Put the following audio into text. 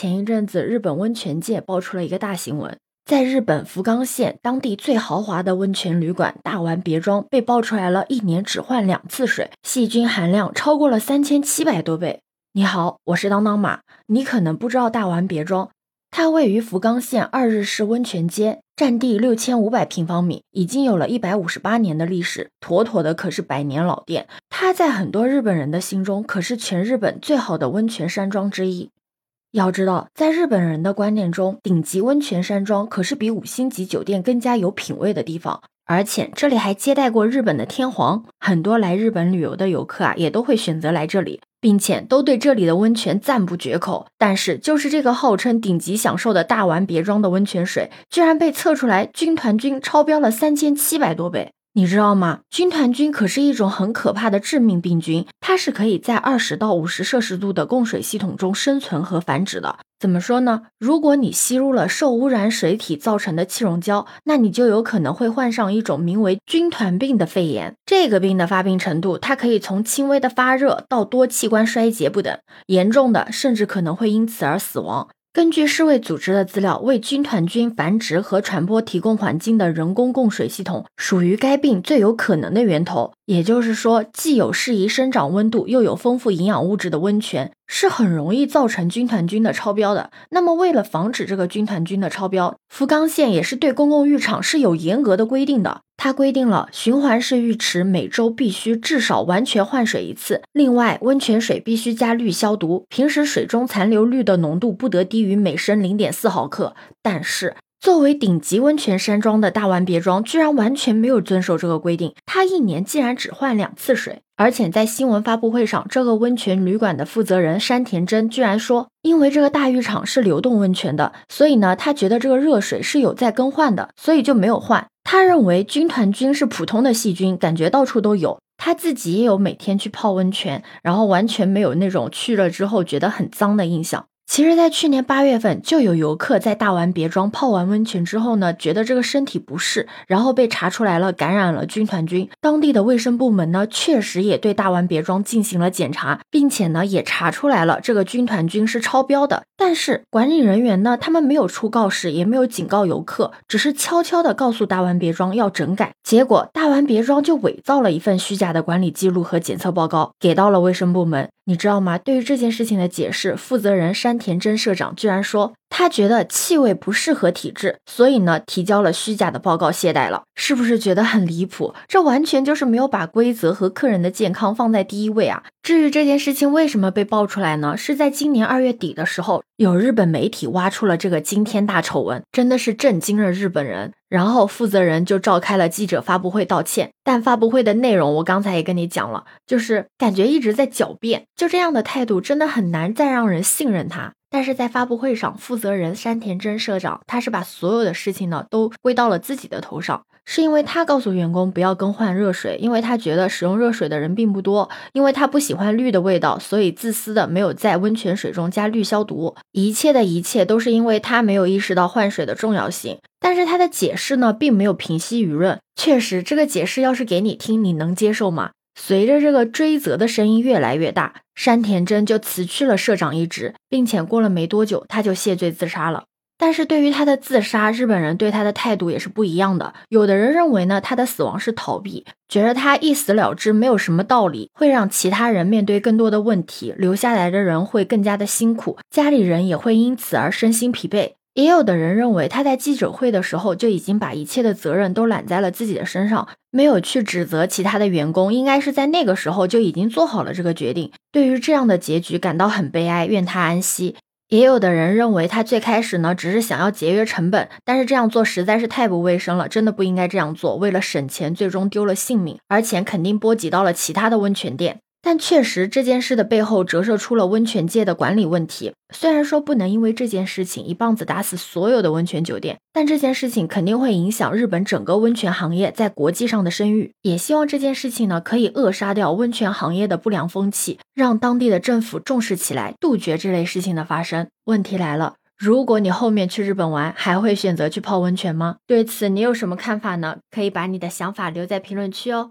前一阵子日本温泉界爆出了一个大新闻，在日本福冈县当地最豪华的温泉旅馆大丸别庄被爆出来了，一年只换两次水，细菌含量超过了三千七百多倍。你好，我是当当马，你可能不知道大丸别庄。它位于福冈县二日市温泉街，占地六千五百平方米，已经有了一百五十八年的历史，妥妥的可是百年老店。它在很多日本人的心中，可是全日本最好的温泉山庄之一。要知道，在日本人的观念中，顶级温泉山庄可是比五星级酒店更加有品位的地方，而且这里还接待过日本的天皇，很多来日本旅游的游客啊，也都会选择来这里。并且都对这里的温泉赞不绝口，但是就是这个号称顶级享受的大丸别庄的温泉水，居然被测出来军团菌超标了三千七百多倍。你知道吗？军团菌可是一种很可怕的致命病菌，它是可以在二十到五十摄氏度的供水系统中生存和繁殖的。怎么说呢？如果你吸入了受污染水体造成的气溶胶，那你就有可能会患上一种名为军团病的肺炎。这个病的发病程度，它可以从轻微的发热到多器官衰竭不等，严重的甚至可能会因此而死亡。根据世卫组织的资料，为军团菌繁殖和传播提供环境的人工供水系统，属于该病最有可能的源头。也就是说，既有适宜生长温度，又有丰富营养物质的温泉，是很容易造成军团菌的超标的。那么，为了防止这个军团菌的超标，福冈县也是对公共浴场是有严格的规定的。它规定了循环式浴池每周必须至少完全换水一次，另外温泉水必须加氯消毒，平时水中残留氯的浓度不得低于每升零点四毫克。但是，作为顶级温泉山庄的大丸别庄，居然完全没有遵守这个规定。它一年竟然只换两次水，而且在新闻发布会上，这个温泉旅馆的负责人山田真居然说，因为这个大浴场是流动温泉的，所以呢，他觉得这个热水是有在更换的，所以就没有换。他认为军团菌是普通的细菌，感觉到处都有。他自己也有每天去泡温泉，然后完全没有那种去了之后觉得很脏的印象。其实，在去年八月份，就有游客在大丸别庄泡完温泉之后呢，觉得这个身体不适，然后被查出来了感染了军团菌。当地的卫生部门呢，确实也对大丸别庄进行了检查，并且呢，也查出来了这个军团菌是超标的。但是管理人员呢，他们没有出告示，也没有警告游客，只是悄悄地告诉大丸别庄要整改。结果大丸别庄就伪造了一份虚假的管理记录和检测报告，给到了卫生部门。你知道吗？对于这件事情的解释，负责人山田真社长居然说，他觉得气味不适合体质，所以呢，提交了虚假的报告懈怠了。是不是觉得很离谱？这完全就是没有把规则和客人的健康放在第一位啊！至于这件事情为什么被爆出来呢？是在今年二月底的时候，有日本媒体挖出了这个惊天大丑闻，真的是震惊了日本人。然后负责人就召开了记者发布会道歉，但发布会的内容我刚才也跟你讲了，就是感觉一直在狡辩，就这样的态度真的很难再让人信任他。但是在发布会上，负责人山田真社长他是把所有的事情呢都归到了自己的头上，是因为他告诉员工不要更换热水，因为他觉得使用热水的人并不多，因为他不喜欢氯的味道，所以自私的没有在温泉水中加氯消毒。一切的一切都是因为他没有意识到换水的重要性。但是他的解释呢，并没有平息舆论。确实，这个解释要是给你听，你能接受吗？随着这个追责的声音越来越大，山田真就辞去了社长一职，并且过了没多久，他就谢罪自杀了。但是对于他的自杀，日本人对他的态度也是不一样的。有的人认为呢，他的死亡是逃避，觉得他一死了之没有什么道理，会让其他人面对更多的问题，留下来的人会更加的辛苦，家里人也会因此而身心疲惫。也有的人认为，他在记者会的时候就已经把一切的责任都揽在了自己的身上，没有去指责其他的员工，应该是在那个时候就已经做好了这个决定。对于这样的结局感到很悲哀，愿他安息。也有的人认为，他最开始呢只是想要节约成本，但是这样做实在是太不卫生了，真的不应该这样做。为了省钱，最终丢了性命，而且肯定波及到了其他的温泉店。但确实，这件事的背后折射出了温泉界的管理问题。虽然说不能因为这件事情一棒子打死所有的温泉酒店，但这件事情肯定会影响日本整个温泉行业在国际上的声誉。也希望这件事情呢，可以扼杀掉温泉行业的不良风气，让当地的政府重视起来，杜绝这类事情的发生。问题来了，如果你后面去日本玩，还会选择去泡温泉吗？对此你有什么看法呢？可以把你的想法留在评论区哦。